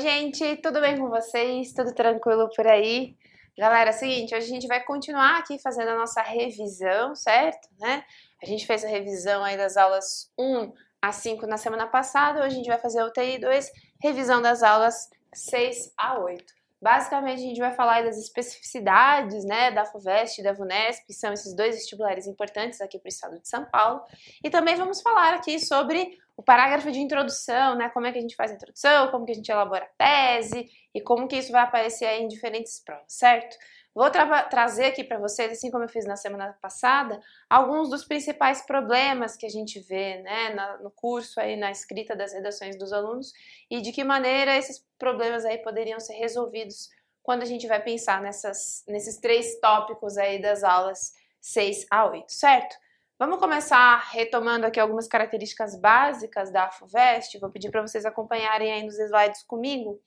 gente, tudo bem com vocês? Tudo tranquilo por aí? Galera, é o seguinte, hoje a gente vai continuar aqui fazendo a nossa revisão, certo? Né? A gente fez a revisão aí das aulas 1 a 5 na semana passada, hoje a gente vai fazer o TI 2, revisão das aulas 6 a 8. Basicamente, a gente vai falar das especificidades né, da FUVEST e da VUNESP, que são esses dois vestibulares importantes aqui para o estado de São Paulo. E também vamos falar aqui sobre o parágrafo de introdução, né, como é que a gente faz a introdução, como que a gente elabora a tese e como que isso vai aparecer aí em diferentes provas, certo? Vou tra trazer aqui para vocês, assim como eu fiz na semana passada, alguns dos principais problemas que a gente vê né, na, no curso, aí, na escrita das redações dos alunos e de que maneira esses problemas aí poderiam ser resolvidos quando a gente vai pensar nessas, nesses três tópicos aí das aulas 6 a 8, certo? Vamos começar retomando aqui algumas características básicas da FUVEST, vou pedir para vocês acompanharem aí nos slides comigo.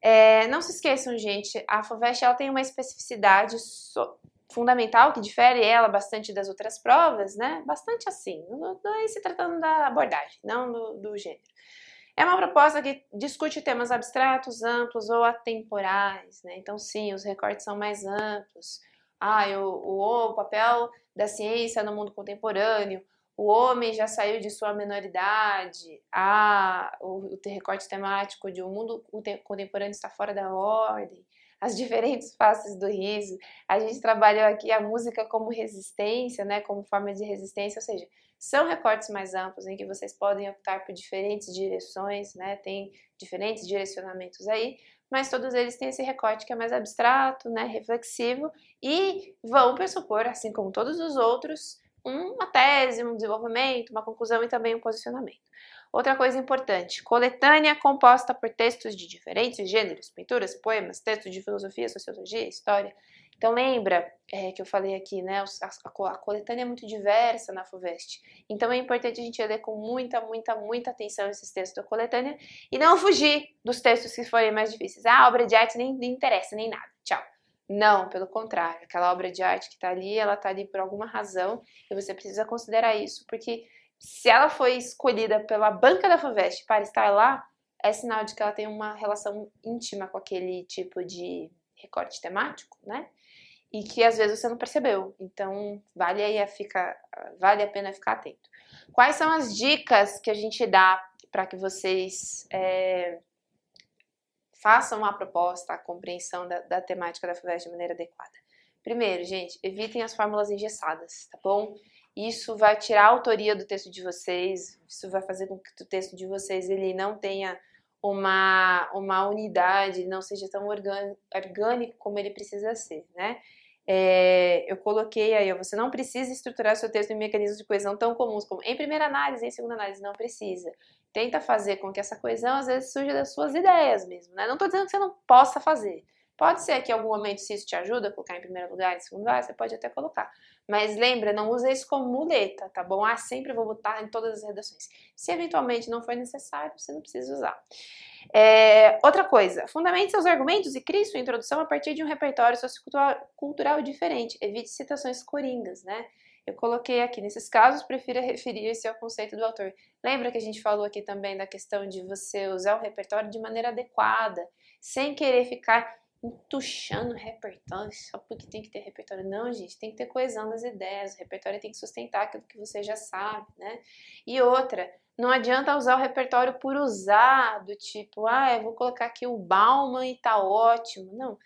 É, não se esqueçam, gente, a FUVEST ela tem uma especificidade so fundamental que difere ela bastante das outras provas, né? Bastante assim, não, não é se tratando da abordagem, não do, do gênero. É uma proposta que discute temas abstratos, amplos ou atemporais, né? Então, sim, os recortes são mais amplos. Ah, o, o, o papel da ciência no mundo contemporâneo, o homem já saiu de sua menoridade, ah, o, o recorte temático de o um mundo contemporâneo está fora da ordem, as diferentes faces do riso. A gente trabalhou aqui a música como resistência, né, como forma de resistência, ou seja, são recortes mais amplos em que vocês podem optar por diferentes direções, né, tem diferentes direcionamentos aí, mas todos eles têm esse recorte que é mais abstrato, né, reflexivo e vão pressupor, assim como todos os outros, uma tese, um desenvolvimento, uma conclusão e também um posicionamento. Outra coisa importante, coletânea composta por textos de diferentes gêneros, pinturas, poemas, textos de filosofia, sociologia, história. Então lembra é, que eu falei aqui, né, a, a, coletânea é muito diversa na FUVEST. Então é importante a gente ler com muita, muita, muita atenção esses textos da coletânea e não fugir dos textos que forem mais difíceis. Ah, a obra de arte nem, nem interessa, nem nada. Tchau. Não, pelo contrário, aquela obra de arte que está ali, ela está ali por alguma razão e você precisa considerar isso, porque se ela foi escolhida pela banca da FUVEST para estar lá, é sinal de que ela tem uma relação íntima com aquele tipo de recorte temático, né? E que às vezes você não percebeu. Então, vale aí a ficar, vale a pena ficar atento. Quais são as dicas que a gente dá para que vocês é, façam a proposta, a compreensão da, da temática da FUVEST de maneira adequada. Primeiro, gente, evitem as fórmulas engessadas, tá bom? Isso vai tirar a autoria do texto de vocês, isso vai fazer com que o texto de vocês ele não tenha uma, uma unidade, não seja tão orgânico como ele precisa ser, né? É, eu coloquei aí, você não precisa estruturar seu texto em mecanismos de coesão tão comuns como em primeira análise, em segunda análise, não precisa tenta fazer com que essa coesão às vezes surja das suas ideias mesmo, né? Não estou dizendo que você não possa fazer. Pode ser que em algum momento, se isso te ajuda a colocar em primeiro lugar, em segundo lugar, você pode até colocar. Mas lembra, não use isso como muleta, tá bom? Ah, sempre vou botar em todas as redações. Se eventualmente não for necessário, você não precisa usar. É, outra coisa, fundamente seus argumentos e crie sua introdução a partir de um repertório sociocultural diferente. Evite citações coringas, né? Eu coloquei aqui, nesses casos, prefira referir-se ao conceito do autor. Lembra que a gente falou aqui também da questão de você usar o repertório de maneira adequada, sem querer ficar entuchando repertório só porque tem que ter repertório. Não, gente, tem que ter coesão das ideias, o repertório tem que sustentar aquilo que você já sabe, né? E outra, não adianta usar o repertório por usar, do tipo, ah, eu vou colocar aqui o Bauman e tá ótimo. Não,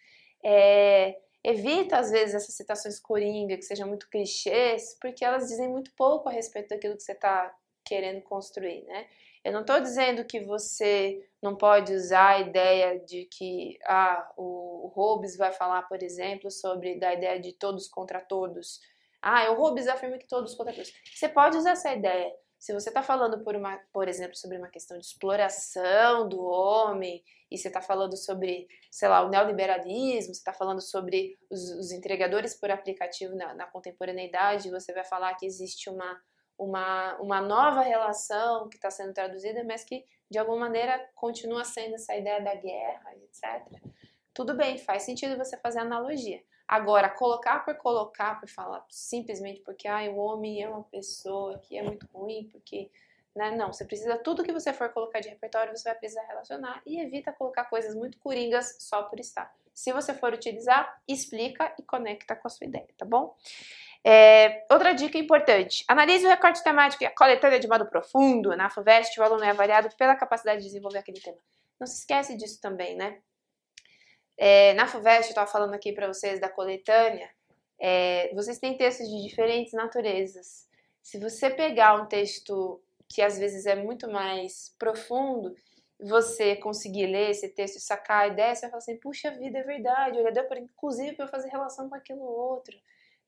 é Evita, às vezes, essas citações coringa, que sejam muito clichês, porque elas dizem muito pouco a respeito daquilo que você está querendo construir, né? Eu não estou dizendo que você não pode usar a ideia de que ah, o Hobbes vai falar, por exemplo, sobre da ideia de todos contra todos. Ah, o Hobbes afirma que todos contra todos. Você pode usar essa ideia, se você está falando, por, uma, por exemplo, sobre uma questão de exploração do homem, e você está falando sobre, sei lá, o neoliberalismo, você está falando sobre os, os, entregadores por aplicativo na, na contemporaneidade, você vai falar que existe uma, uma, uma nova relação que está sendo traduzida, mas que de alguma maneira continua sendo essa ideia da guerra, etc. Tudo bem, faz sentido você fazer analogia. Agora, colocar por colocar, por falar simplesmente porque ah, o homem é uma pessoa que é muito ruim, porque né? Não, você precisa, tudo que você for colocar de repertório, você vai precisar relacionar e evita colocar coisas muito coringas só por estar. Se você for utilizar, explica e conecta com a sua ideia, tá bom? É, outra dica importante: analise o recorte temático e a coletânea de modo profundo. Na FUVEST, o aluno é avaliado pela capacidade de desenvolver aquele tema. Não se esquece disso também, né? É, na FUVEST, eu estava falando aqui para vocês da coletânea, é, vocês têm textos de diferentes naturezas. Se você pegar um texto que às vezes é muito mais profundo, você conseguir ler esse texto e sacar a ideia, você vai falar assim, puxa vida, é verdade, olha, deu para inclusive para eu fazer relação com aquilo outro.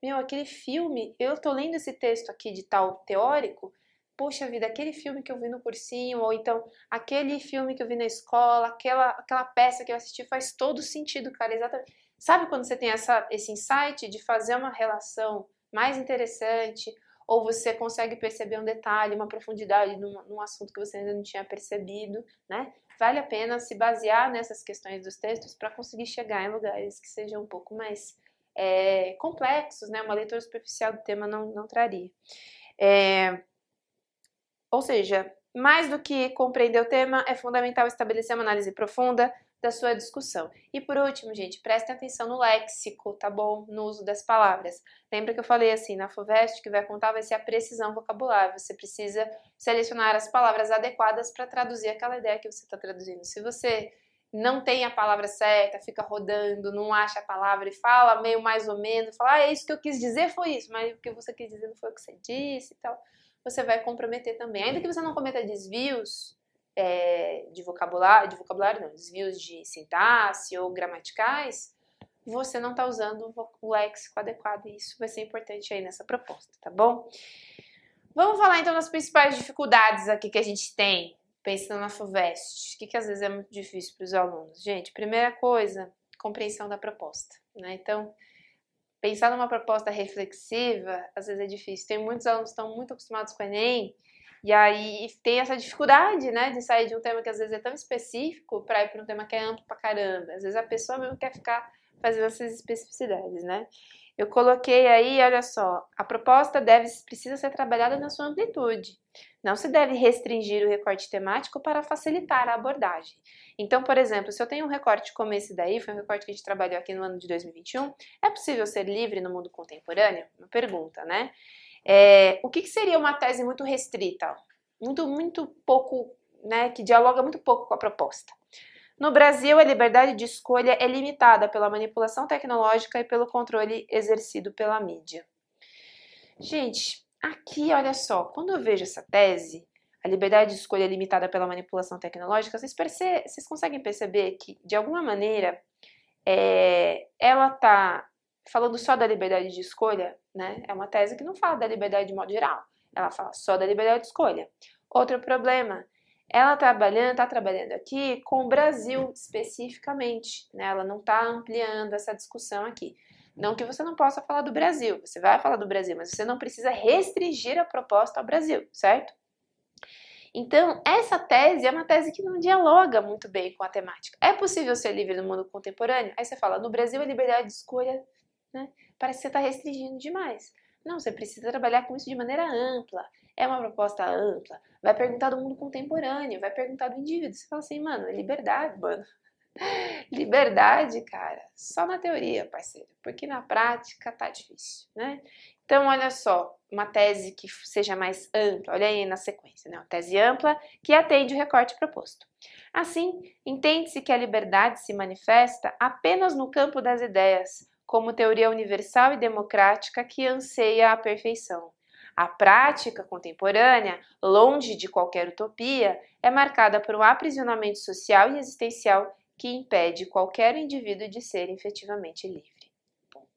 Meu, aquele filme, eu tô lendo esse texto aqui de tal teórico, puxa vida, aquele filme que eu vi no cursinho, ou então aquele filme que eu vi na escola, aquela, aquela peça que eu assisti faz todo sentido, cara, exatamente. Sabe quando você tem essa, esse insight de fazer uma relação mais interessante, ou você consegue perceber um detalhe, uma profundidade num, num, assunto que você ainda não tinha percebido, né? Vale a pena se basear nessas questões dos textos para conseguir chegar em lugares que sejam um pouco mais é, complexos, né? Uma leitura superficial do tema não, não traria. É, ou seja, mais do que compreender o tema, é fundamental estabelecer uma análise profunda da sua discussão. E por último, gente, prestem atenção no léxico, tá bom? No uso das palavras. Lembra que eu falei assim, na FUVEST, que vai contar vai ser a precisão vocabular. Você precisa selecionar as palavras adequadas para traduzir aquela ideia que você está traduzindo. Se você não tem a palavra certa, fica rodando, não acha a palavra e fala meio mais ou menos, fala, ah, é isso que eu quis dizer, foi isso, mas o que você quis dizer não foi o que você disse e tal, você vai comprometer também. Ainda que você não cometa desvios, é, de vocabulário, de vocabulário não, desvios de sintaxe ou gramaticais, você não está usando o léxico adequado e isso vai ser importante aí nessa proposta, tá bom? Vamos falar então das principais dificuldades aqui que a gente tem pensando na FUVEST. O que, que às vezes é muito difícil para os alunos? Gente, primeira coisa, compreensão da proposta, né? Então, pensar numa proposta reflexiva, às vezes é difícil. Tem muitos alunos que estão muito acostumados com o Enem e aí tem essa dificuldade, né, de sair de um tema que às vezes é tão específico para ir para um tema que é amplo pra caramba. Às vezes a pessoa mesmo quer ficar fazendo essas especificidades, né? Eu coloquei aí, olha só, a proposta deve precisa ser trabalhada na sua amplitude. Não se deve restringir o recorte temático para facilitar a abordagem. Então, por exemplo, se eu tenho um recorte como esse daí, foi um recorte que a gente trabalhou aqui no ano de 2021, é possível ser livre no mundo contemporâneo? Uma pergunta, né? É, o que, que, seria uma tese muito restrita? Muito, muito pouco, né, que dialoga muito pouco com a proposta. No Brasil, a liberdade de escolha é limitada pela manipulação tecnológica e pelo controle exercido pela mídia. Gente, aqui olha só, quando eu vejo essa tese, a liberdade de escolha é limitada pela manipulação tecnológica, vocês, perce vocês conseguem perceber que, de alguma maneira, é, ela está falando só da liberdade de escolha, né? É uma tese que não fala da liberdade de modo geral. Ela fala só da liberdade de escolha. Outro problema, ela trabalhando, está trabalhando aqui com o Brasil especificamente, né? Ela não está ampliando essa discussão aqui. Não que você não possa falar do Brasil, você vai falar do Brasil, mas você não precisa restringir a proposta ao Brasil, certo? Então, essa tese é uma tese que não dialoga muito bem com a temática. É possível ser livre no mundo contemporâneo? Aí você fala, no Brasil a liberdade de escolha né? Parece que você está restringindo demais. Não, você precisa trabalhar com isso de maneira ampla. É uma proposta ampla. Vai perguntar do mundo contemporâneo, vai perguntar do indivíduo. Você fala assim, mano, é liberdade, mano. Liberdade, cara, só na teoria, parceiro, porque na prática tá difícil, né? Então, olha só, uma tese que seja mais ampla, olha aí na sequência, né? Uma tese ampla que atende o recorte proposto. Assim, entende-se que a liberdade se manifesta apenas no campo das ideias, como teoria universal e democrática que anseia a perfeição. A prática contemporânea, longe de qualquer utopia, é marcada por um aprisionamento social e existencial que impede qualquer indivíduo de ser efetivamente livre. Ponto.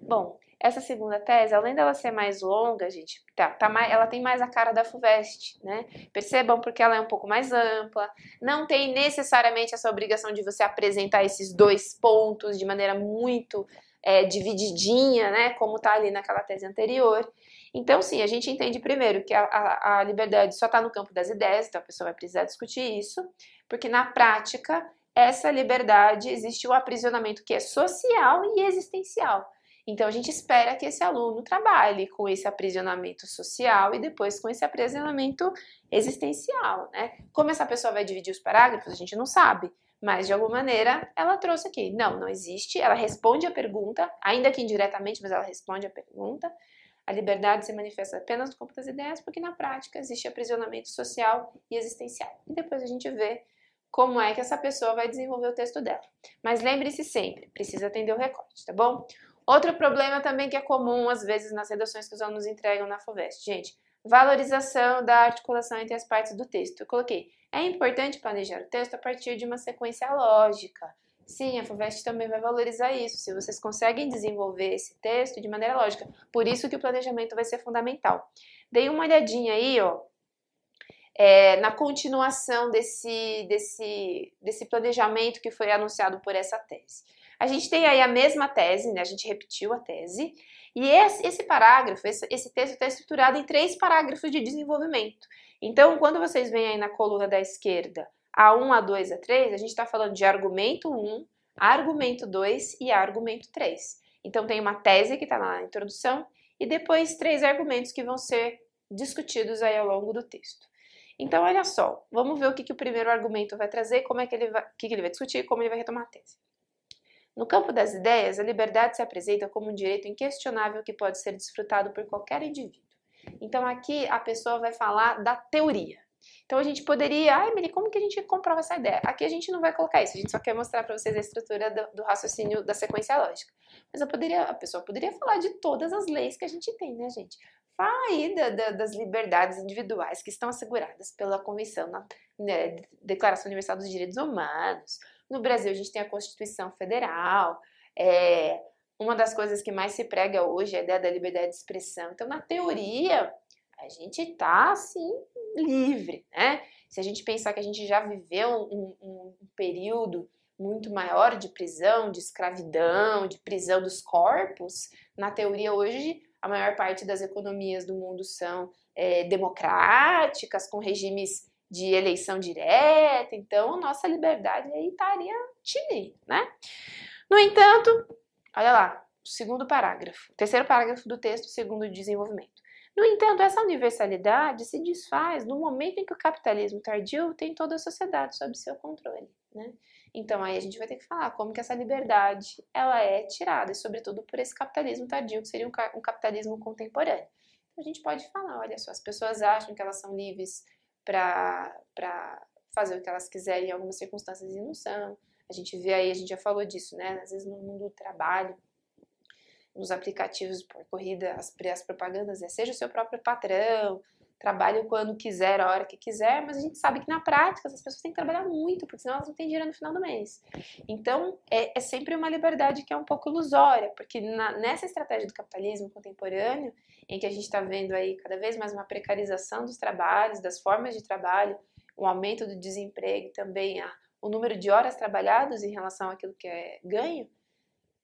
Bom, essa segunda tese, além dela ser mais longa, gente, tá, tá mais, ela tem mais a cara da FUVEST, né? Percebam porque ela é um pouco mais ampla, não tem necessariamente essa obrigação de você apresentar esses dois pontos de maneira muito é, divididinha, né? Como tá ali naquela tese anterior. Então, sim, a gente entende primeiro que a, a, a liberdade só está no campo das ideias, então a pessoa vai precisar discutir isso, porque na prática essa liberdade existe um aprisionamento que é social e existencial. Então a gente espera que esse aluno trabalhe com esse aprisionamento social e depois com esse aprisionamento existencial, né? Como essa pessoa vai dividir os parágrafos, a gente não sabe, mas de alguma maneira ela trouxe aqui. Não, não existe. Ela responde a pergunta, ainda que indiretamente, mas ela responde a pergunta. A liberdade se manifesta apenas no campo das ideias, porque na prática existe aprisionamento social e existencial. E depois a gente vê como é que essa pessoa vai desenvolver o texto dela. Mas lembre-se sempre, precisa atender o recorte, tá bom? Outro problema também que é comum, às vezes, nas redações que os alunos entregam na FUVEST. Gente, valorização da articulação entre as partes do texto. Eu coloquei, é importante planejar o texto a partir de uma sequência lógica. Sim, a FUVEST também vai valorizar isso, se vocês conseguem desenvolver esse texto de maneira lógica. Por isso que o planejamento vai ser fundamental. Dei uma olhadinha aí, ó, é, na continuação desse, desse, desse planejamento que foi anunciado por essa tese. A gente tem aí a mesma tese, né? A gente repetiu a tese. E esse, esse parágrafo, esse, esse texto está estruturado em três parágrafos de desenvolvimento. Então, quando vocês veem aí na coluna da esquerda A1, A2, A3, a gente está falando de argumento 1, argumento 2 e argumento 3. Então, tem uma tese que está na introdução e depois três argumentos que vão ser discutidos aí ao longo do texto. Então, olha só, vamos ver o que, que o primeiro argumento vai trazer, como é que ele vai, que, que ele vai discutir, como ele vai retomar a tese. No campo das ideias, a liberdade se apresenta como um direito inquestionável que pode ser desfrutado por qualquer indivíduo. Então aqui a pessoa vai falar da teoria. Então a gente poderia, ai, Emily, como que a gente comprova essa ideia? Aqui a gente não vai colocar isso, a gente só quer mostrar para vocês a estrutura do, do, raciocínio da sequência lógica. Mas eu poderia, a pessoa poderia falar de todas as leis que a gente tem, né, gente? Fala aí da, da, das liberdades individuais que estão asseguradas pela Convenção, na né, Declaração Universal dos Direitos Humanos, no Brasil, a gente tem a Constituição Federal. É, uma das coisas que mais se prega hoje é a ideia da liberdade de expressão. Então, na teoria, a gente está, assim, livre, né? Se a gente pensar que a gente já viveu um, um, período muito maior de prisão, de escravidão, de prisão dos corpos, na teoria hoje a maior parte das economias do mundo são é, democráticas, com regimes de eleição direta, então nossa liberdade aí estaria tinindo, né? No entanto, olha lá, segundo parágrafo, terceiro parágrafo do texto, segundo desenvolvimento. No entanto, essa universalidade se desfaz no momento em que o capitalismo tardio tem toda a sociedade sob seu controle, né? Então aí a gente vai ter que falar como que essa liberdade ela é tirada, e sobretudo por esse capitalismo tardio, que seria um, um capitalismo contemporâneo. Então, a gente pode falar, olha só, as pessoas acham que elas são livres para fazer o que elas quiserem em algumas circunstâncias e não são. A gente vê aí, a gente já falou disso, né? Às vezes no mundo do trabalho, nos aplicativos por corrida, as, as propagandas é seja o seu próprio patrão, trabalhe quando quiser, a hora que quiser, mas a gente sabe que na prática essas pessoas têm que trabalhar muito, porque senão elas não têm dinheiro no final do mês. Então é, é sempre uma liberdade que é um pouco ilusória, porque na, nessa estratégia do capitalismo contemporâneo, em que a gente está vendo aí cada vez mais uma precarização dos trabalhos, das formas de trabalho, um aumento do desemprego também a, o número de horas trabalhadas em relação àquilo que é ganho,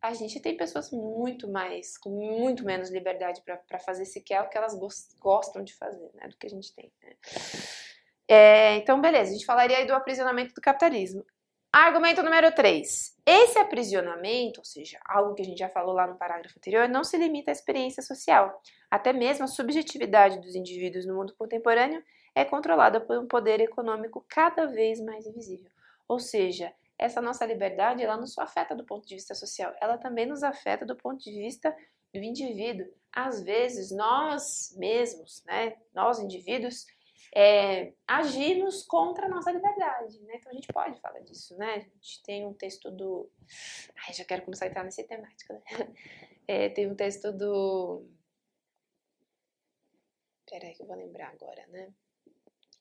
a gente tem pessoas muito mais, com muito menos liberdade para fazer sequer o que elas gostam de fazer, né, do que a gente tem. Né? É, então, beleza, a gente falaria aí do aprisionamento do capitalismo. Argumento número 3. Esse aprisionamento, ou seja, algo que a gente já falou lá no parágrafo anterior, não se limita à experiência social. Até mesmo a subjetividade dos indivíduos no mundo contemporâneo é controlada por um poder econômico cada vez mais invisível. Ou seja, essa nossa liberdade, ela não só afeta do ponto de vista social, ela também nos afeta do ponto de vista do indivíduo. Às vezes, nós mesmos, né, nós indivíduos, é, agimos contra a nossa liberdade, né? Então a gente pode falar disso, né? A gente tem um texto do... Ai, já quero começar a entrar nesse temática, né? É, tem um texto do... Peraí que eu vou lembrar agora, né?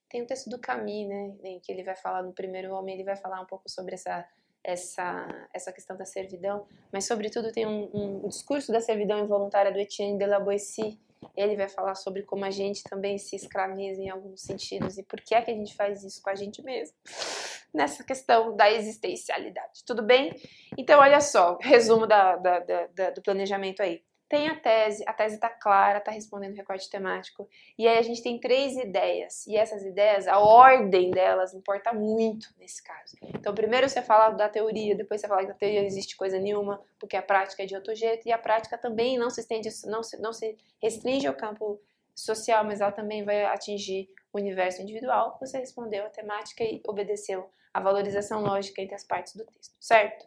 Tem o texto do Camus, né, em que ele vai falar no primeiro homem, ele vai falar um pouco sobre essa essa essa questão da servidão, mas sobretudo tem um, um discurso da servidão involuntária do Etienne de la Boétie. Ele vai falar sobre como a gente também se escraviza em alguns sentidos e por que é que a gente faz isso com a gente mesmo nessa questão da existencialidade. Tudo bem? Então, olha só, resumo da, da, da, do planejamento aí. Tem a tese, a tese está clara, está respondendo o recorte temático, e aí a gente tem três ideias, e essas ideias, a ordem delas importa muito nesse caso. Então, primeiro você fala da teoria, depois você fala que da teoria não existe coisa nenhuma, porque a prática é de outro jeito, e a prática também não se estende, não se, não se restringe ao campo social, mas ela também vai atingir o universo individual. Você respondeu a temática e obedeceu a valorização lógica entre as partes do texto, certo?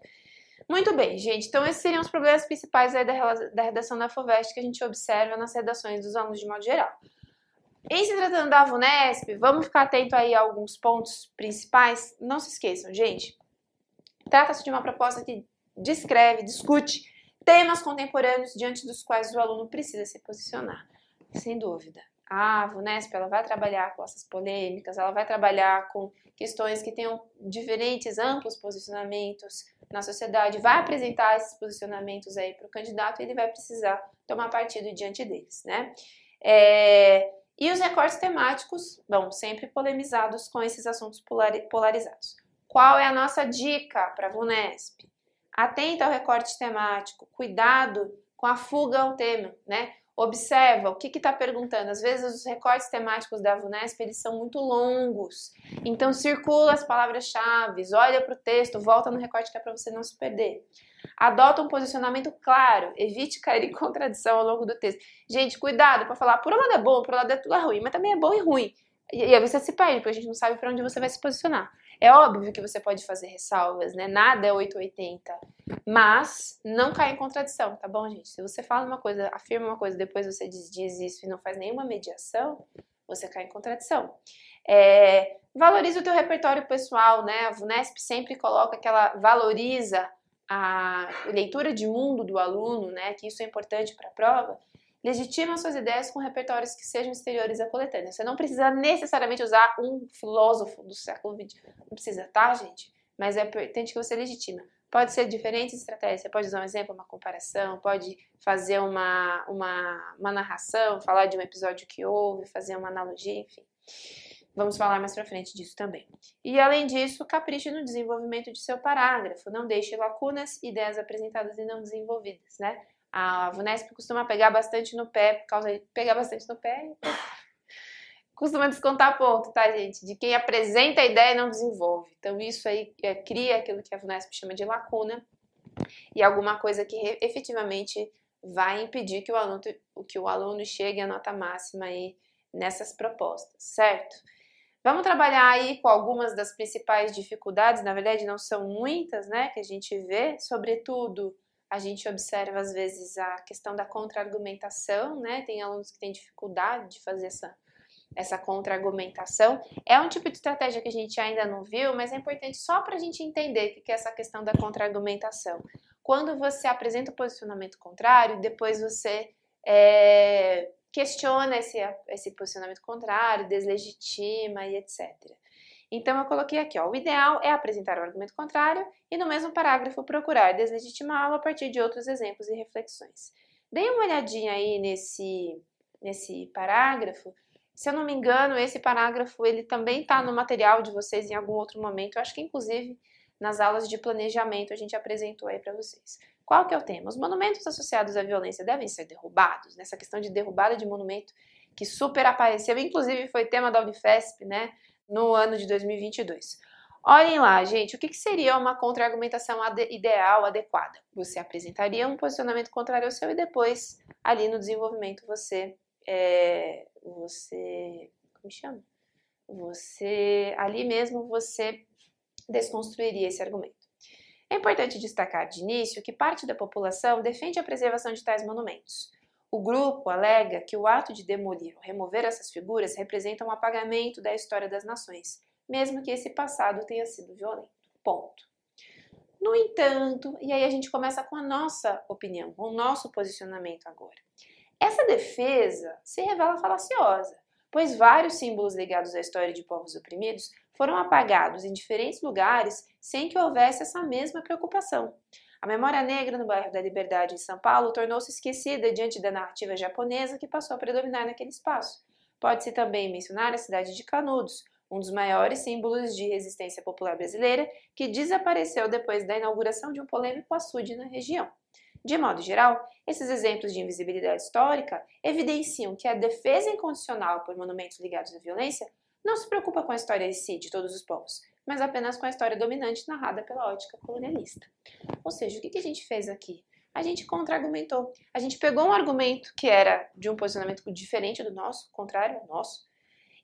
Muito bem, gente. Então, esses seriam os problemas principais da, da redação da FUVEST que a gente observa nas redações dos alunos de modo geral. Em se tratando da VUNESP, vamos ficar atento aí a alguns pontos principais. Não se esqueçam, gente. Trata-se de uma proposta que descreve, discute temas contemporâneos diante dos quais o aluno precisa se posicionar. Sem dúvida. A VUNESP ela vai trabalhar com essas polêmicas, ela vai trabalhar com questões que tenham diferentes, amplos posicionamentos na sociedade, vai apresentar esses posicionamentos aí para o candidato e ele vai precisar tomar partido diante deles, né? É, e os recortes temáticos, bom, sempre polemizados com esses assuntos polarizados. Qual é a nossa dica para a VUNESP? Atenta ao recorte temático, cuidado com a fuga ao tema, né? Observa o que está perguntando. Às vezes os recortes temáticos da VUNESP eles são muito longos. Então circula as palavras-chave, olha para o texto, volta no recorte que é para você não se perder. Adota um posicionamento claro, evite cair em contradição ao longo do texto. Gente, cuidado para falar por um lado é bom, por um lado é ruim, mas também é bom e ruim. E, e aí você se perde, porque a gente não sabe para onde você vai se posicionar. É óbvio que você pode fazer ressalvas, né? Nada é 880. Mas não cai em contradição, tá bom, gente? Se você fala uma coisa, afirma uma coisa, depois você diz, diz isso e não faz nenhuma mediação, você cai em contradição. É, valoriza o teu repertório pessoal, né? A VUNESP sempre coloca que ela valoriza a leitura de mundo do aluno, né? Que isso é importante para a prova. Legitima suas ideias com repertórios que sejam exteriores à coletânea. Você não precisa necessariamente usar um filósofo do século XX. Não precisa, tá, gente? Mas é importante que você legitima. Pode ser diferentes estratégias. Você pode usar um exemplo, uma comparação, pode fazer uma, uma, uma narração, falar de um episódio que houve, fazer uma analogia, enfim. Vamos falar mais pra frente disso também. E além disso, capriche no desenvolvimento de seu parágrafo. Não deixe lacunas, ideias apresentadas e não desenvolvidas, né? A VUNESP costuma pegar bastante no pé, por causa de pegar bastante no pé, costuma descontar ponto, tá, gente? De quem apresenta a ideia e não desenvolve. Então, isso aí é, cria aquilo que a VUNESP chama de lacuna e alguma coisa que efetivamente vai impedir que o aluno, que o aluno chegue à nota máxima aí nessas propostas, certo? Vamos trabalhar aí com algumas das principais dificuldades, na verdade não são muitas, né, que a gente vê, sobretudo a gente observa às vezes a questão da contra-argumentação, né? Tem alunos que têm dificuldade de fazer essa, essa contra-argumentação. É um tipo de estratégia que a gente ainda não viu, mas é importante só para a gente entender o que é essa questão da contra-argumentação. Quando você apresenta o posicionamento contrário, depois você é, questiona esse, esse posicionamento contrário, deslegitima e etc. Então eu coloquei aqui, ó, o ideal é apresentar o argumento contrário e no mesmo parágrafo procurar deslegitimá-lo a partir de outros exemplos e reflexões. Dei uma olhadinha aí nesse, nesse parágrafo. Se eu não me engano, esse parágrafo ele também está no material de vocês em algum outro momento. Eu acho que inclusive nas aulas de planejamento a gente apresentou aí para vocês. Qual que é o tema? Os monumentos associados à violência devem ser derrubados? Nessa questão de derrubada de monumento que super apareceu, inclusive foi tema da Unifesp, né? No ano de 2022. Olhem lá, gente, o que, que seria uma contra-argumentação ade ideal, adequada? Você apresentaria um posicionamento contrário ao seu e depois, ali no desenvolvimento, você. É, você. Como chama? Você. Ali mesmo você desconstruiria esse argumento. É importante destacar de início que parte da população defende a preservação de tais monumentos. O grupo alega que o ato de demolir ou remover essas figuras representa um apagamento da história das nações, mesmo que esse passado tenha sido violento. Ponto. No entanto, e aí a gente começa com a nossa opinião, com o nosso posicionamento agora. Essa defesa se revela falaciosa, pois vários símbolos ligados à história de povos oprimidos foram apagados em diferentes lugares sem que houvesse essa mesma preocupação. A memória negra no bairro da Liberdade, em São Paulo, tornou-se esquecida diante da narrativa japonesa que passou a predominar naquele espaço. Pode-se também mencionar a cidade de Canudos, um dos maiores símbolos de resistência popular brasileira, que desapareceu depois da inauguração de um polêmico açude na região. De modo geral, esses exemplos de invisibilidade histórica evidenciam que a defesa incondicional por monumentos ligados à violência não se preocupa com a história em si de todos os povos, mas apenas com a história dominante narrada pela ótica colonialista. Ou seja, o que a gente fez aqui? A gente contra-argumentou. A gente pegou um argumento que era de um posicionamento diferente do nosso, contrário ao nosso,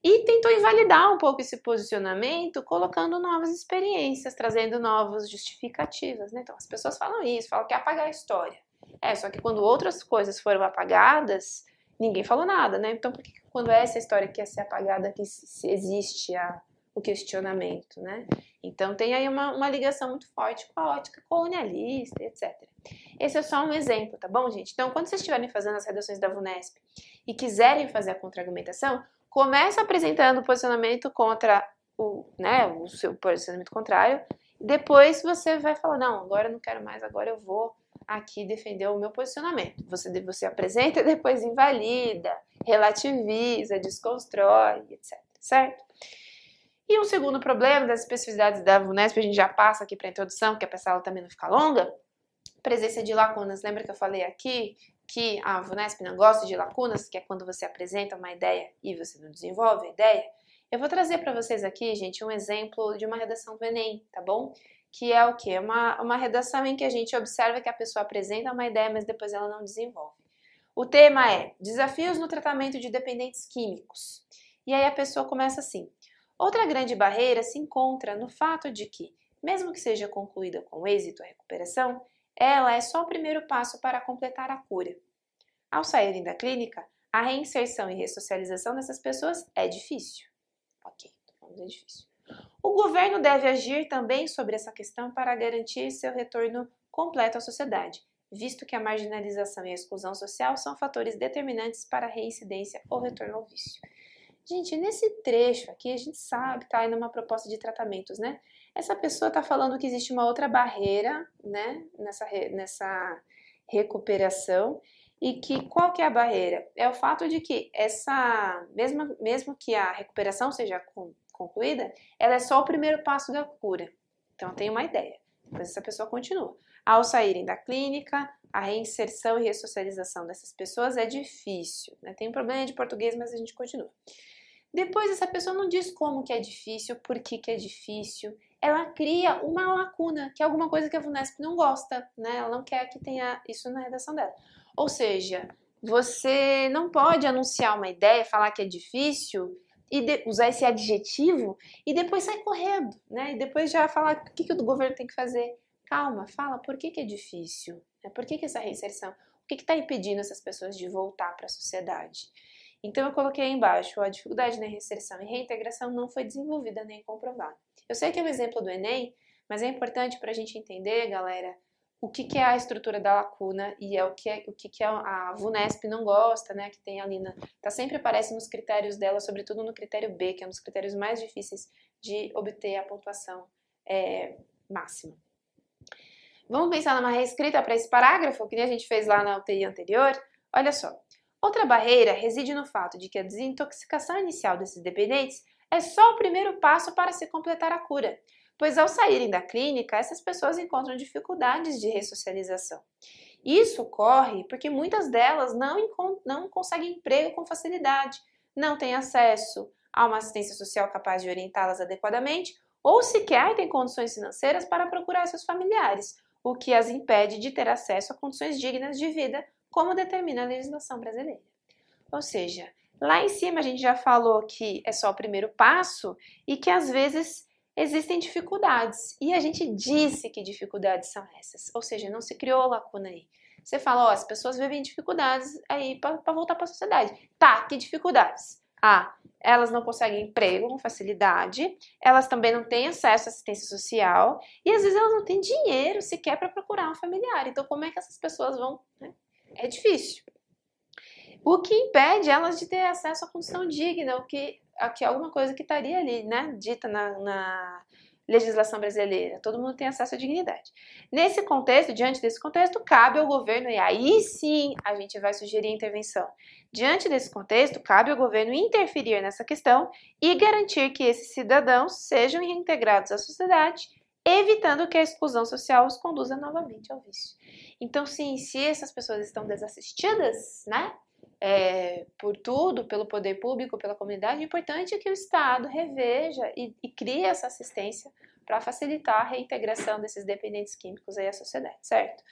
e tentou invalidar um pouco esse posicionamento, colocando novas experiências, trazendo novas justificativas. Né? Então, as pessoas falam isso, falam que é apagar a história. É, só que quando outras coisas foram apagadas, ninguém falou nada, né? Então, por que quando essa história que ia ser apagada que existe a, o questionamento, né? Então, tem aí uma, uma ligação muito forte com a ótica colonialista, etc. Esse é só um exemplo, tá bom, gente? Então, quando vocês estiverem fazendo as redações da VUNESP e quiserem fazer a contra-argumentação, começa apresentando o posicionamento contra o, né, o seu posicionamento contrário, depois você vai falar, não, agora eu não quero mais, agora eu vou aqui defender o meu posicionamento. Você, você apresenta, depois invalida, relativiza, desconstrói, etc. Certo? E um segundo problema das especificidades da VUNESP, a gente já passa aqui para a introdução, que é para essa aula também não ficar longa, presença de lacunas. Lembra que eu falei aqui que a VUNESP não gosta de lacunas, que é quando você apresenta uma ideia e você não desenvolve a ideia? Eu vou trazer para vocês aqui, gente, um exemplo de uma redação do Enem, tá bom? que é o que? Uma, uma redação em que a gente observa que a pessoa apresenta uma ideia, mas depois ela não desenvolve. O tema é Desafios no tratamento de dependentes químicos. E aí a pessoa começa assim: Outra grande barreira se encontra no fato de que, mesmo que seja concluída com êxito a recuperação, ela é só o primeiro passo para completar a cura. Ao saírem da clínica, a reinserção e ressocialização dessas pessoas é difícil. Ok, vamos é difícil. O governo deve agir também sobre essa questão para garantir seu retorno completo à sociedade, visto que a marginalização e a exclusão social são fatores determinantes para a reincidência ou retorno ao vício. Gente, nesse trecho aqui a gente sabe, tá aí numa proposta de tratamentos, né? Essa pessoa está falando que existe uma outra barreira, né, nessa, nessa recuperação e que qual que é a barreira? É o fato de que essa, mesmo, mesmo que a recuperação seja concluída, ela é só o primeiro passo da cura. Então, tem uma ideia. Depois essa pessoa continua. Ao saírem da clínica, a reinserção e ressocialização dessas pessoas é difícil. Né? Tem um problema de português, mas a gente continua. Depois essa pessoa não diz como que é difícil, por que, que é difícil. Ela cria uma lacuna, que é alguma coisa que a VUNESP não gosta, né? Ela não quer que tenha isso na redação dela. Ou seja, você não pode anunciar uma ideia, falar que é difícil e de, usar esse adjetivo e depois sai correndo, né? E depois já falar o que, que o governo tem que fazer. Calma, fala por que, que é difícil, né? por que, que essa reinserção, o que está impedindo essas pessoas de voltar para a sociedade. Então eu coloquei aí embaixo, a dificuldade na reinserção e reintegração não foi desenvolvida nem comprovada. Eu sei que é um exemplo do Enem, mas é importante para a gente entender, galera, o que, que, é a estrutura da lacuna e é o que, é, o que, que a VUNESP não gosta, né? Que tem ali na. Tá sempre aparece nos critérios dela, sobretudo no critério B, que é um dos critérios mais difíceis de obter a pontuação é, máxima. Vamos pensar numa reescrita para esse parágrafo, que nem a gente fez lá na UTI anterior. Olha só. Outra barreira reside no fato de que a desintoxicação inicial desses dependentes é só o primeiro passo para se completar a cura pois ao saírem da clínica, essas pessoas encontram dificuldades de ressocialização. Isso ocorre porque muitas delas não, não conseguem emprego com facilidade, não têm acesso a uma assistência social capaz de orientá-las adequadamente ou sequer têm condições financeiras para procurar seus familiares, o que as impede de ter acesso a condições dignas de vida, como determina a legislação brasileira. Ou seja, lá em cima a gente já falou que é só o primeiro passo e que às vezes existem dificuldades. E a gente disse que dificuldades são essas. Ou seja, não se criou lacuna aí. Você fala, ó, as pessoas vivem dificuldades aí para voltar para a sociedade. Tá, que dificuldades? Ah, elas não conseguem emprego com facilidade, elas também não têm acesso à assistência social e às vezes elas não têm dinheiro sequer para procurar um familiar. Então, como é que essas pessoas vão? Né? É difícil. O que impede elas de ter acesso à condição digna, o que aqui alguma coisa que estaria ali, né, dita na, na legislação brasileira. Todo mundo tem acesso à dignidade. Nesse contexto, diante desse contexto, cabe ao governo, e aí sim a gente vai sugerir intervenção. Diante desse contexto, cabe ao governo interferir nessa questão e garantir que esses cidadãos sejam reintegrados à sociedade evitando que a exclusão social os conduza novamente ao vício. Então, sim, se essas pessoas estão desassistidas, né, é, por tudo, pelo poder público, pela comunidade, é importante que o Estado reveja e, e crie essa assistência para facilitar a reintegração desses dependentes químicos aí à sociedade, certo?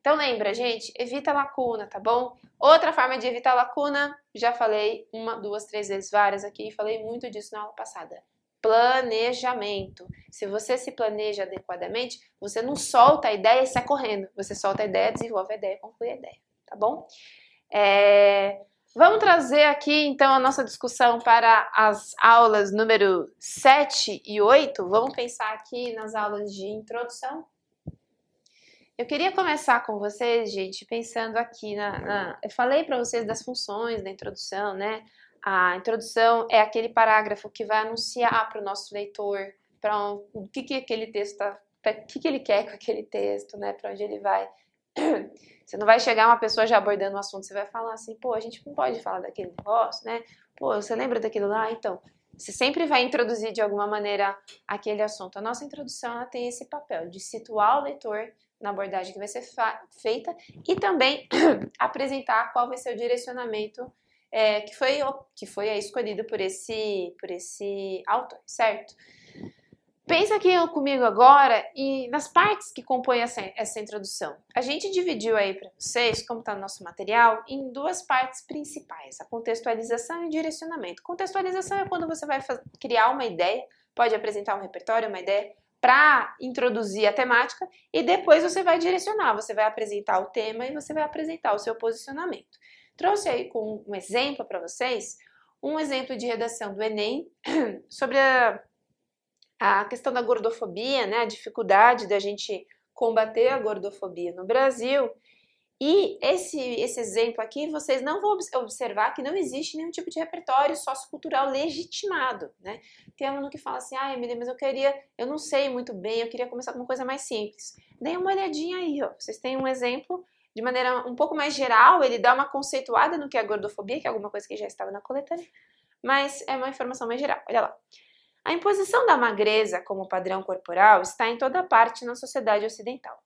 Então lembra, gente, evita lacuna, tá bom? Outra forma de evitar lacuna, já falei uma, duas, três vezes, várias aqui, falei muito disso na aula passada. Planejamento. Se você se planeja adequadamente, você não solta a ideia e sai correndo. Você solta a ideia, desenvolve a ideia, conclui a ideia, tá bom? É, vamos trazer aqui então a nossa discussão para as aulas número 7 e 8. Vamos pensar aqui nas aulas de introdução. Eu queria começar com vocês, gente, pensando aqui na. na eu falei para vocês das funções da introdução, né? A introdução é aquele parágrafo que vai anunciar para o nosso leitor para um, o que, que aquele texto o que, que ele quer com aquele texto, né? Para onde ele vai. Você não vai chegar uma pessoa já abordando o um assunto, você vai falar assim, pô, a gente não pode falar daquele negócio, né? Pô, você lembra daquilo lá? Então, você sempre vai introduzir de alguma maneira aquele assunto. A nossa introdução ela tem esse papel de situar o leitor na abordagem que vai ser feita e também apresentar qual vai ser o direcionamento é, que foi, que foi escolhido por esse, por esse autor, certo? Pensa aqui comigo agora e nas partes que compõem essa, essa introdução. A gente dividiu aí para vocês, como está no nosso material, em duas partes principais: a contextualização e o direcionamento. Contextualização é quando você vai criar uma ideia, pode apresentar um repertório, uma ideia para introduzir a temática e depois você vai direcionar, você vai apresentar o tema e você vai apresentar o seu posicionamento. Trouxe aí com um exemplo para vocês, um exemplo de redação do Enem sobre a a questão da gordofobia, né, a dificuldade da gente combater a gordofobia no Brasil. E esse, esse exemplo aqui, vocês não vão observar que não existe nenhum tipo de repertório sociocultural legitimado, né? Tem aluno que fala assim, ah, Emília, mas eu queria, eu não sei muito bem, eu queria começar com uma coisa mais simples. Dê uma olhadinha aí, ó. Vocês têm um exemplo de maneira um pouco mais geral, ele dá uma conceituada no que é gordofobia, que é alguma coisa que já estava na coletânea, mas é uma informação mais geral. Olha lá. A imposição da magreza como padrão corporal está em toda parte na sociedade ocidental.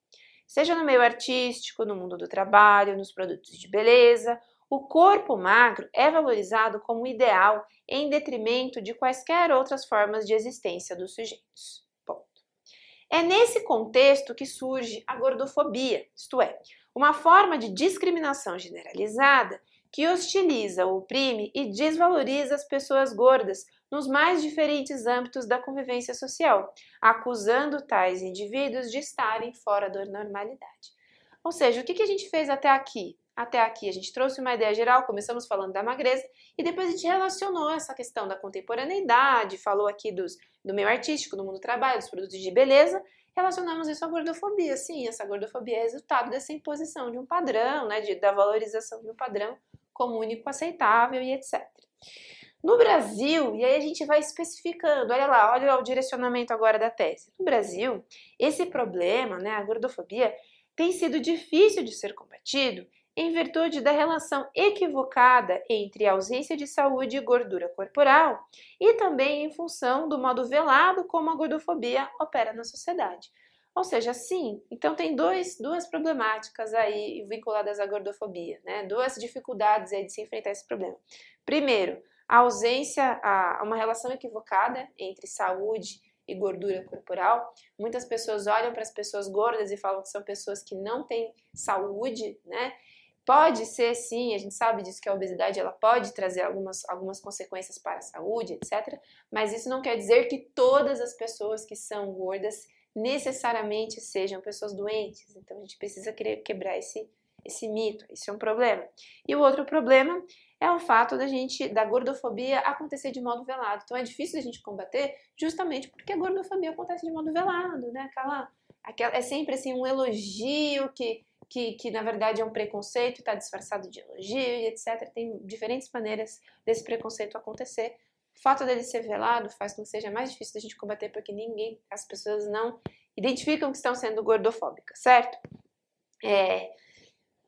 Seja no meio artístico, no mundo do trabalho, nos produtos de beleza, o corpo magro é valorizado como ideal em detrimento de quaisquer outras formas de existência dos sujeitos. Ponto. É nesse contexto que surge a gordofobia, isto é, uma forma de discriminação generalizada que hostiliza, oprime e desvaloriza as pessoas gordas nos mais diferentes âmbitos da convivência social, acusando tais indivíduos de estarem fora da normalidade. Ou seja, o que, a gente fez até aqui? Até aqui a gente trouxe uma ideia geral, começamos falando da magreza e depois a gente relacionou essa questão da contemporaneidade, falou aqui dos, do meio artístico, do mundo do trabalho, dos produtos de beleza, relacionamos isso à gordofobia. Sim, essa gordofobia é resultado dessa imposição de um padrão, né, de, da valorização de um padrão como único aceitável e etc. No Brasil, e aí a gente vai especificando, olha lá, olha o direcionamento agora da tese. No Brasil, esse problema, né, a gordofobia, tem sido difícil de ser combatido em virtude da relação equivocada entre ausência de saúde e gordura corporal e também em função do modo velado como a gordofobia opera na sociedade. Ou seja, sim, então tem dois, duas problemáticas aí vinculadas à gordofobia, né? duas dificuldades aí de se enfrentar esse problema. Primeiro, a ausência, a, uma relação equivocada entre saúde e gordura corporal. Muitas pessoas olham para as pessoas gordas e falam que são pessoas que não têm saúde, né? Pode ser sim, a gente sabe disso que a obesidade ela pode trazer algumas, algumas consequências para a saúde, etc. Mas isso não quer dizer que todas as pessoas que são gordas necessariamente sejam pessoas doentes. Então a gente precisa quebrar esse, esse mito. Isso é um problema. E o outro problema é o fato da gente, da gordofobia acontecer de modo velado. Então é difícil a gente combater justamente porque a gordofobia acontece de modo velado, né? Aquela, aquela é sempre assim um elogio que, que, que na verdade é um preconceito, está disfarçado de elogio e etc. Tem diferentes maneiras desse preconceito acontecer. O fato dele ser velado faz com que seja mais difícil da gente combater porque ninguém, as pessoas não identificam que estão sendo gordofóbicas, certo? É,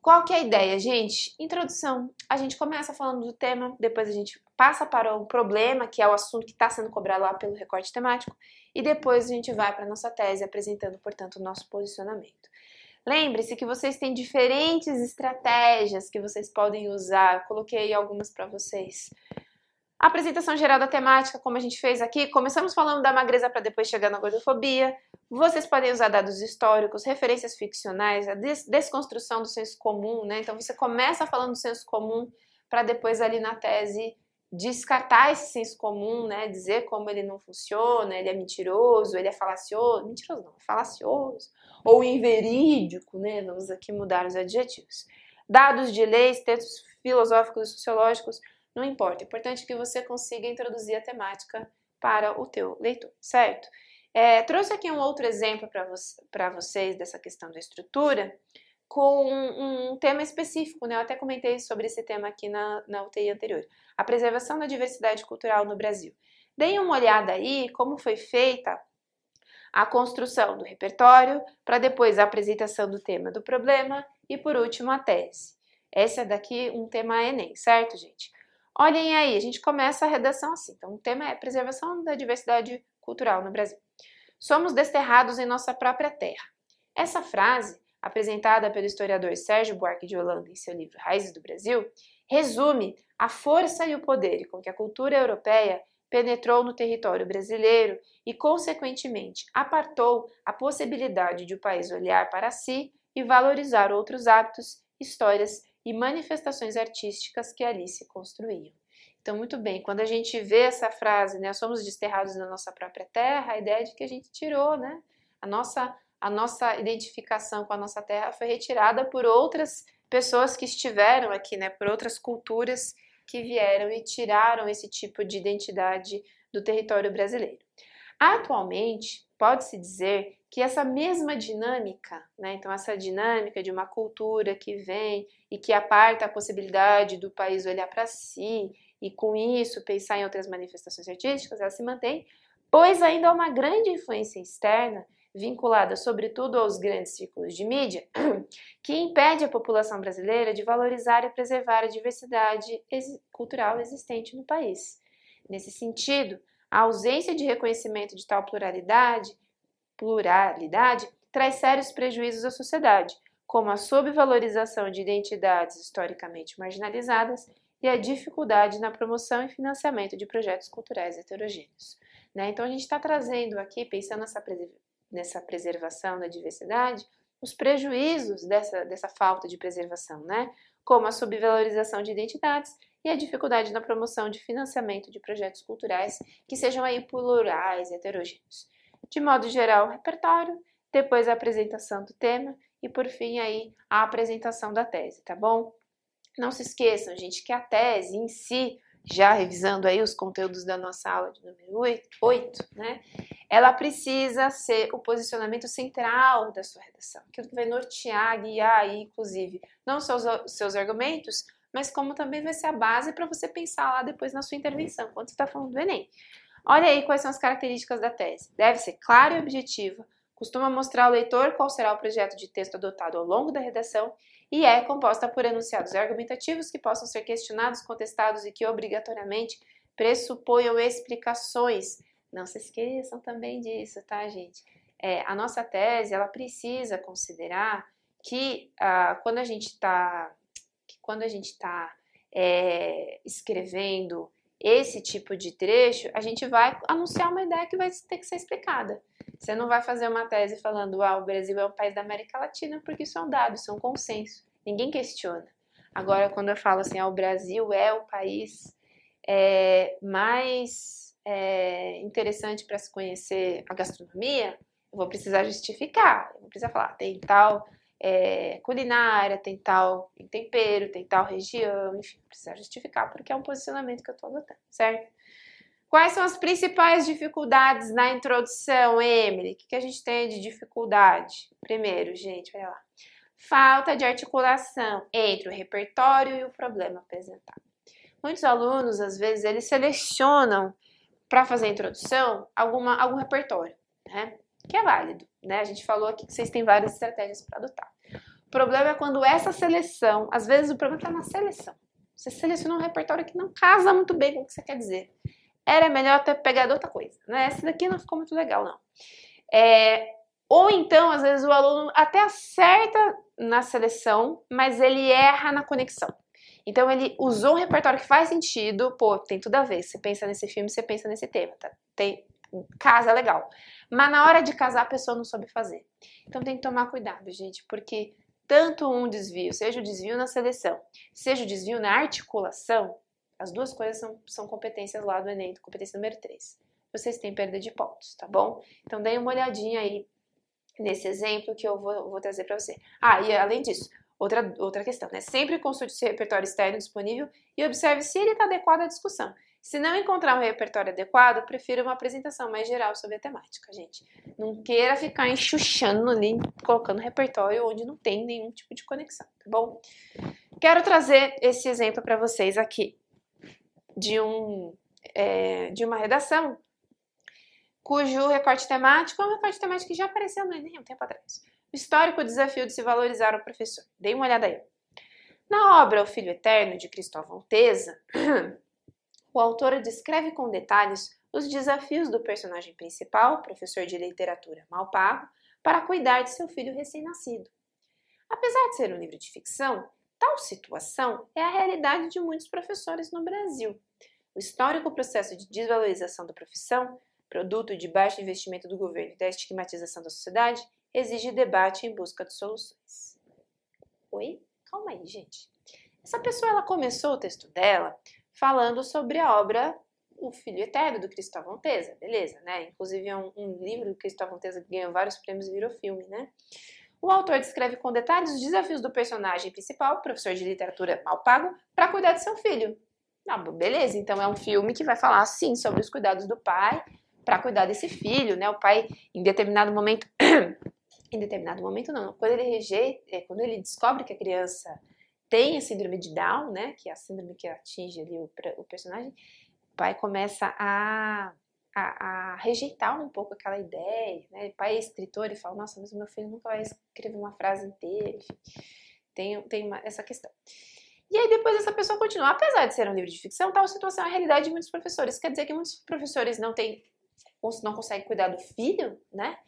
Qual que é a ideia, gente? Introdução. A gente começa falando do tema, depois a gente passa para o problema, que é o assunto que está sendo cobrado lá pelo recorte temático, e depois a gente vai para a nossa tese, apresentando, portanto, o nosso posicionamento. Lembre-se que vocês têm diferentes estratégias que vocês podem usar. coloquei algumas para vocês. A apresentação geral da temática, como a gente fez aqui, começamos falando da magreza para depois chegar na gordofobia. Vocês podem usar dados históricos, referências ficcionais, a des desconstrução do senso comum, né? Então você começa falando do senso comum para depois ali na tese descartar esse senso comum, né? Dizer como ele não funciona, ele é mentiroso, ele é falacioso, mentiroso não, é falacioso ou inverídico, né? Vamos aqui mudar os adjetivos. Dados de leis, textos filosóficos e sociológicos não importa, é importante que você consiga introduzir a temática para o teu leitor, certo? É, trouxe aqui um outro exemplo para vo vocês dessa questão da estrutura, com um, tema específico, né? Eu até comentei sobre esse tema aqui na, na UTI anterior. A preservação da diversidade cultural no Brasil. Deem uma olhada aí como foi feita a construção do repertório, para depois a apresentação do tema do problema e por último a tese. Esse é daqui um tema Enem, certo, gente? Olhem aí, a gente começa a redação assim. Então, o tema é preservação da diversidade cultural no Brasil. Somos desterrados em nossa própria terra. Essa frase, apresentada pelo historiador Sérgio Buarque de Holanda em seu livro Raízes do Brasil, resume a força e o poder com que a cultura europeia penetrou no território brasileiro e, consequentemente, apartou a possibilidade de o país olhar para si e valorizar outros hábitos, histórias e manifestações artísticas que ali se construíam. Então, muito bem, quando a gente vê essa frase, né, somos desterrados na nossa própria terra, a ideia é de que a gente tirou, né, a nossa, a nossa identificação com a nossa terra foi retirada por outras pessoas que estiveram aqui, né, por outras culturas que vieram e tiraram esse tipo de identidade do território brasileiro. Atualmente, pode-se dizer que essa mesma dinâmica, né, então essa dinâmica de uma cultura que vem e que aparta a possibilidade do país olhar para si e com isso pensar em outras manifestações artísticas, ela se mantém, pois ainda há uma grande influência externa vinculada sobretudo aos grandes círculos de mídia, que impede a população brasileira de valorizar e preservar a diversidade cultural existente no país. Nesse sentido, a ausência de reconhecimento de tal pluralidade, pluralidade traz sérios prejuízos à sociedade, como a subvalorização de identidades historicamente marginalizadas e a dificuldade na promoção e financiamento de projetos culturais heterogêneos. Né? Então, a gente está trazendo aqui, pensando nessa, nessa preservação da diversidade, os prejuízos dessa, dessa falta de preservação, né? como a subvalorização de identidades e a dificuldade na promoção de financiamento de projetos culturais que sejam aí plurais, heterogêneos. De modo geral, o repertório, depois a apresentação do tema e por fim aí a apresentação da tese, tá bom? Não se esqueçam, gente, que a tese em si, já revisando aí os conteúdos da nossa aula de número 8, 8 né? Ela precisa ser o posicionamento central da sua redação, aquilo que vai nortear, guiar aí, inclusive, não só os seus argumentos, mas como também vai ser a base para você pensar lá depois na sua intervenção, quando você está falando do Enem. Olha aí quais são as características da tese. Deve ser clara e objetiva, costuma mostrar ao leitor qual será o projeto de texto adotado ao longo da redação e é composta por enunciados argumentativos que possam ser questionados, contestados e que obrigatoriamente pressuponham explicações. Não se esqueçam também disso, tá, gente? É, a nossa tese ela precisa considerar que ah, quando a gente está quando a gente está é, escrevendo esse tipo de trecho, a gente vai anunciar uma ideia que vai ter que ser explicada. Você não vai fazer uma tese falando, ah, o Brasil é um país da América Latina, porque isso é um dado, isso é um consenso. Ninguém questiona. Agora, quando eu falo assim, ah, o Brasil é o país é, mais é, interessante para se conhecer a gastronomia, eu vou precisar justificar. Eu vou precisar falar, tem tal é, culinária, tem tal tempero, tem tal região, enfim, precisa justificar porque é um posicionamento que eu estou adotando, certo? Quais são as principais dificuldades na introdução, Emily? O que, que a gente tem de dificuldade? Primeiro, gente, olha lá. Falta de articulação entre o repertório e o problema apresentado. Muitos alunos, às vezes, eles selecionam para fazer a introdução alguma, algum repertório, né? Que é válido, né? A gente falou aqui que vocês têm várias estratégias para adotar. O problema é quando essa seleção, às vezes o problema está na seleção. Você selecionou um repertório que não casa muito bem com o que você quer dizer. Era melhor ter pegado outra coisa, né? Essa daqui não ficou muito legal, não. É, ou então, às vezes, o aluno até acerta na seleção, mas ele erra na conexão. Então, ele usou um repertório que faz sentido, pô, tem tudo a ver. Você pensa nesse filme, você pensa nesse tema, tá? Tem, casa legal. Mas na hora de casar, a pessoa não soube fazer. Então, tem que tomar cuidado, gente, porque tanto um desvio, seja o desvio na seleção, seja o desvio na articulação, as duas coisas são, são competências lá do Enem, competência número 3. Vocês têm perda de pontos, tá bom? Então, deem uma olhadinha aí nesse exemplo que eu vou, vou trazer para você. Ah, e além disso, outra, outra questão, né? Sempre consulte seu repertório externo disponível e observe se ele está adequado à discussão. Se não encontrar um repertório adequado, prefiro uma apresentação mais geral sobre a temática, gente. Não queira ficar enxuxando ali, colocando repertório onde não tem nenhum tipo de conexão, tá bom? Quero trazer esse exemplo para vocês aqui de, um, é, de uma redação cujo recorte temático é um recorte temático que já apareceu no Enem um tempo atrás. O histórico desafio de se valorizar o professor. Dê uma olhada aí. Na obra O Filho Eterno, de Cristóvão Teza, o autor descreve com detalhes os desafios do personagem principal, professor de literatura mal pago, para cuidar de seu filho recém-nascido. Apesar de ser um livro de ficção, tal situação é a realidade de muitos professores no Brasil. O histórico processo de desvalorização da profissão produto de baixo investimento do governo e da estigmatização da sociedade, exige debate em busca de soluções. Oi? Calma aí, gente. Essa pessoa ela começou o texto dela falando sobre a obra O Filho Eterno, do Cristóvão Teza, beleza, né? Inclusive é um, um livro do Cristóvão Teza que ganhou vários prêmios e virou filme, né? O autor descreve com detalhes os desafios do personagem principal, professor de literatura mal pago, para cuidar de seu filho. Ah, beleza, então é um filme que vai falar, sim, sobre os cuidados do pai, para cuidar desse filho, né? O pai, em determinado momento, em determinado momento não, quando ele rejeita, é, quando ele descobre que a criança tem a síndrome de Down, né? Que é a síndrome que atinge ali o, o personagem, o pai começa a, a, a, rejeitar um pouco aquela ideia, né? O pai é escritor e fala, nossa, mas o meu filho nunca vai escrever uma frase inteira, enfim. Tem, tem uma, essa questão. E aí depois essa pessoa continua, apesar de ser um livro de ficção, tal situação é a realidade de muitos professores. Quer dizer que muitos professores não têm não consegue cuidar do filho, né?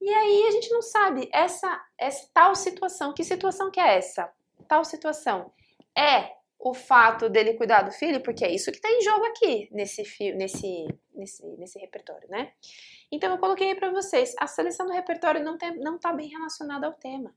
E aí a gente não sabe essa, essa tal situação. Que situação que é essa? Tal situação é o fato dele cuidar do filho, porque é isso que está em jogo aqui nesse, nesse, nesse, nesse repertório, né? Então eu coloquei para vocês, a seleção do repertório não está bem relacionada ao tema.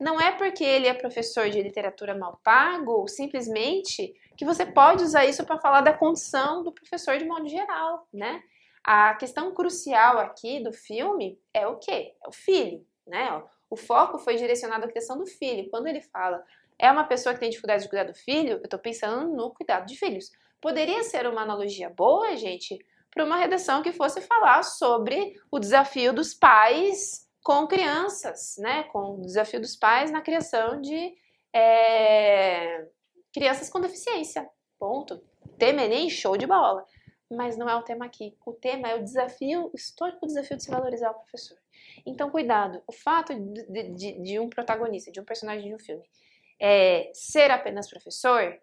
Não é porque ele é professor de literatura mal pago, simplesmente, que você pode usar isso para falar da condição do professor de modo geral, né? A questão crucial aqui do filme é o quê? É o filho, né? O foco foi direcionado à questão do filho. Quando ele fala é uma pessoa que tem dificuldade de cuidar do filho, eu estou pensando no cuidado de filhos. Poderia ser uma analogia boa, gente, para uma redação que fosse falar sobre o desafio dos pais com crianças, né? Com o desafio dos pais na criação de é, crianças com deficiência. Ponto. Tema Enem, show de bola mas não é o tema aqui. O tema é o desafio, o histórico desafio de se valorizar o professor. Então, cuidado. O fato de, de, de um protagonista, de um personagem de um filme, é, ser apenas professor,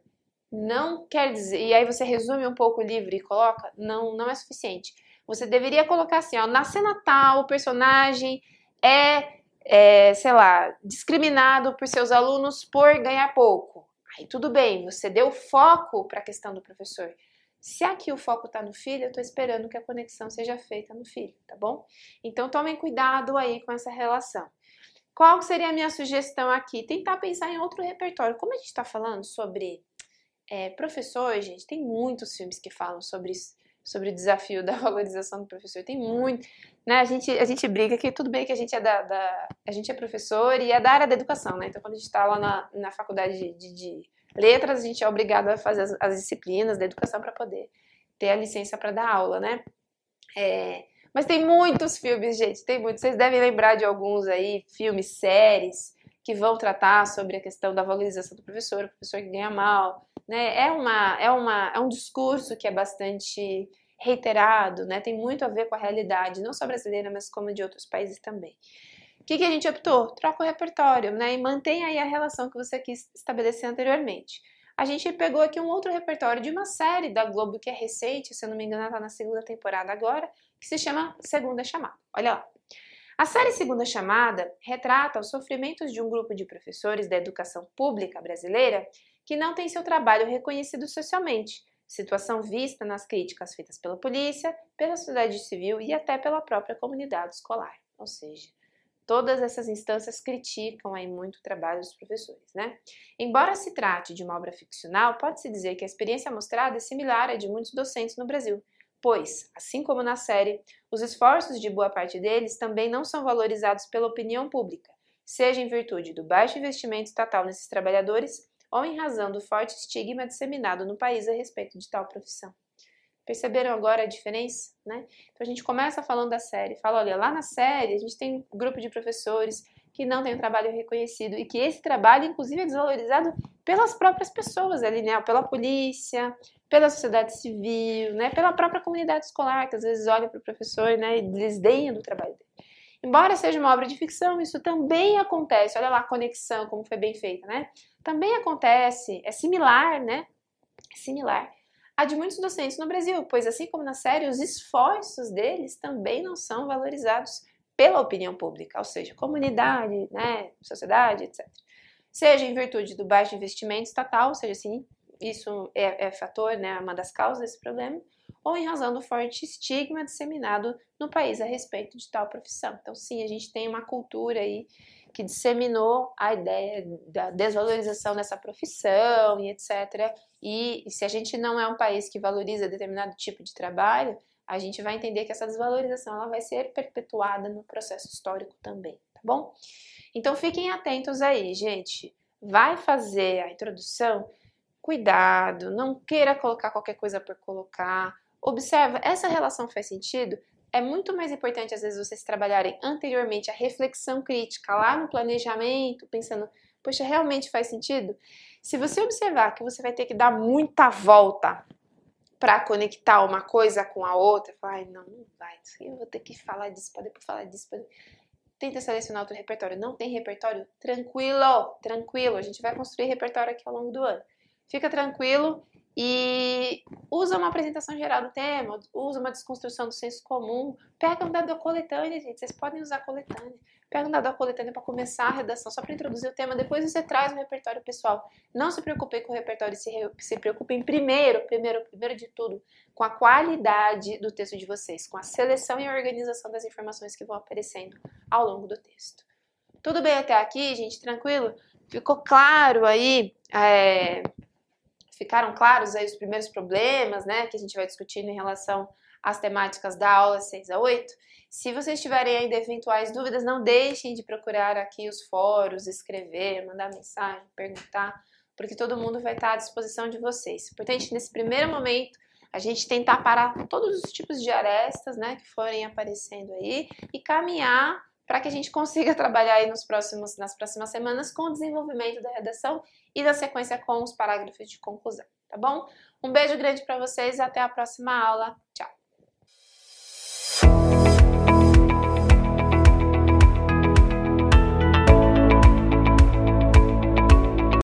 não quer dizer. E aí você resume um pouco o livro e coloca, não, não é suficiente. Você deveria colocar assim, ó, na cena tal, o personagem é, é, sei lá, discriminado por seus alunos por ganhar pouco. Aí tudo bem, você deu foco para a questão do professor. Se aqui o foco está no filho, eu estou esperando que a conexão seja feita no filho, tá bom? Então tomem cuidado aí com essa relação. Qual seria a minha sugestão aqui? Tentar pensar em outro repertório. Como a gente está falando sobre é, professor, gente, tem muitos filmes que falam sobre isso, sobre o desafio da valorização do professor. Tem muito, né? A gente, a gente briga que tudo bem que a gente é da, da a gente é professor e é da área da educação, né? Então quando a gente está lá na, na faculdade de, de, de Letras, a gente é obrigado a fazer as, as disciplinas da educação para poder ter a licença para dar aula, né? É, mas tem muitos filmes, gente, tem muitos. Vocês devem lembrar de alguns aí, filmes, séries, que vão tratar sobre a questão da valorização do professor, o professor que ganha mal, né? É, uma, é, uma, é um discurso que é bastante reiterado, né? Tem muito a ver com a realidade, não só brasileira, mas como de outros países também. O que, que a gente optou? Troca o repertório, né? E mantém aí a relação que você quis estabelecer anteriormente. A gente pegou aqui um outro repertório de uma série da Globo que é recente, se eu não me engano, está na segunda temporada agora, que se chama Segunda Chamada. Olha lá. A série Segunda Chamada retrata os sofrimentos de um grupo de professores da educação pública brasileira que não tem seu trabalho reconhecido socialmente, situação vista nas críticas feitas pela polícia, pela sociedade civil e até pela própria comunidade escolar. Ou seja, todas essas instâncias criticam aí muito o trabalho dos professores, né? Embora se trate de uma obra ficcional, pode-se dizer que a experiência mostrada é similar à de muitos docentes no Brasil, pois, assim como na série, os esforços de boa parte deles também não são valorizados pela opinião pública, seja em virtude do baixo investimento estatal nesses trabalhadores ou em razão do forte estigma disseminado no país a respeito de tal profissão. Perceberam agora a diferença? Né? Então a gente começa falando da série, fala, olha, lá na série a gente tem um grupo de professores que não tem um trabalho reconhecido e que esse trabalho, inclusive, é desvalorizado pelas próprias pessoas ali, né? Pela polícia, pela sociedade civil, né? Pela própria comunidade escolar, que às vezes olha para o professor né? e desdenha do trabalho dele. Embora seja uma obra de ficção, isso também acontece. Olha lá a conexão, como foi bem feita, né? Também acontece, é similar, né? É similar a de muitos docentes no Brasil, pois assim como na série, os esforços deles também não são valorizados pela opinião pública, ou seja, comunidade, né, sociedade, etc. Seja em virtude do baixo investimento estatal, ou seja, assim, isso é, é fator, né, uma das causas desse problema, ou em razão do forte estigma disseminado no país a respeito de tal profissão. Então, sim, a gente tem uma cultura aí que disseminou a ideia da desvalorização dessa profissão e etc. E, e se a gente não é um país que valoriza determinado tipo de trabalho, a gente vai entender que essa desvalorização ela vai ser perpetuada no processo histórico também, tá bom? Então fiquem atentos aí, gente. Vai fazer a introdução, cuidado, não queira colocar qualquer coisa por colocar. Observa, essa relação faz sentido? é muito mais importante, às vezes, vocês trabalharem anteriormente a reflexão crítica lá no planejamento, pensando, poxa, realmente faz sentido? Se você observar que você vai ter que dar muita volta para conectar uma coisa com a outra, vai, não, não vai, eu vou ter que falar disso, pode falar disso, pode... Tenta selecionar outro repertório. Não tem repertório? Tranquilo, tranquilo. A gente vai construir repertório aqui ao longo do ano. Fica tranquilo e usa uma apresentação geral do tema, usa uma desconstrução do senso comum, pega um dado da coletânea, gente, vocês podem usar coletânea. Pega um dado da coletânea para começar a redação, só para introduzir o tema, depois você traz o repertório pessoal. Não se preocupe com o repertório, se, se preocupem primeiro, primeiro, primeiro de tudo, com a qualidade do texto de vocês, com a seleção e a organização das informações que vão aparecendo ao longo do texto. Tudo bem até aqui, gente? Tranquilo? Ficou claro aí? É ficaram claros aí os primeiros problemas, né, que a gente vai discutindo em relação às temáticas da aula 6 a 8. Se vocês tiverem ainda eventuais dúvidas, não deixem de procurar aqui os fóruns, escrever, mandar mensagem, perguntar, porque todo mundo vai estar à disposição de vocês. Importante nesse primeiro momento a gente tentar parar todos os tipos de arestas, né, que forem aparecendo aí e caminhar para que a gente consiga trabalhar aí nos próximos, nas próximas semanas com o desenvolvimento da redação e da sequência com os parágrafos de conclusão, tá bom? Um beijo grande para vocês e até a próxima aula. Tchau!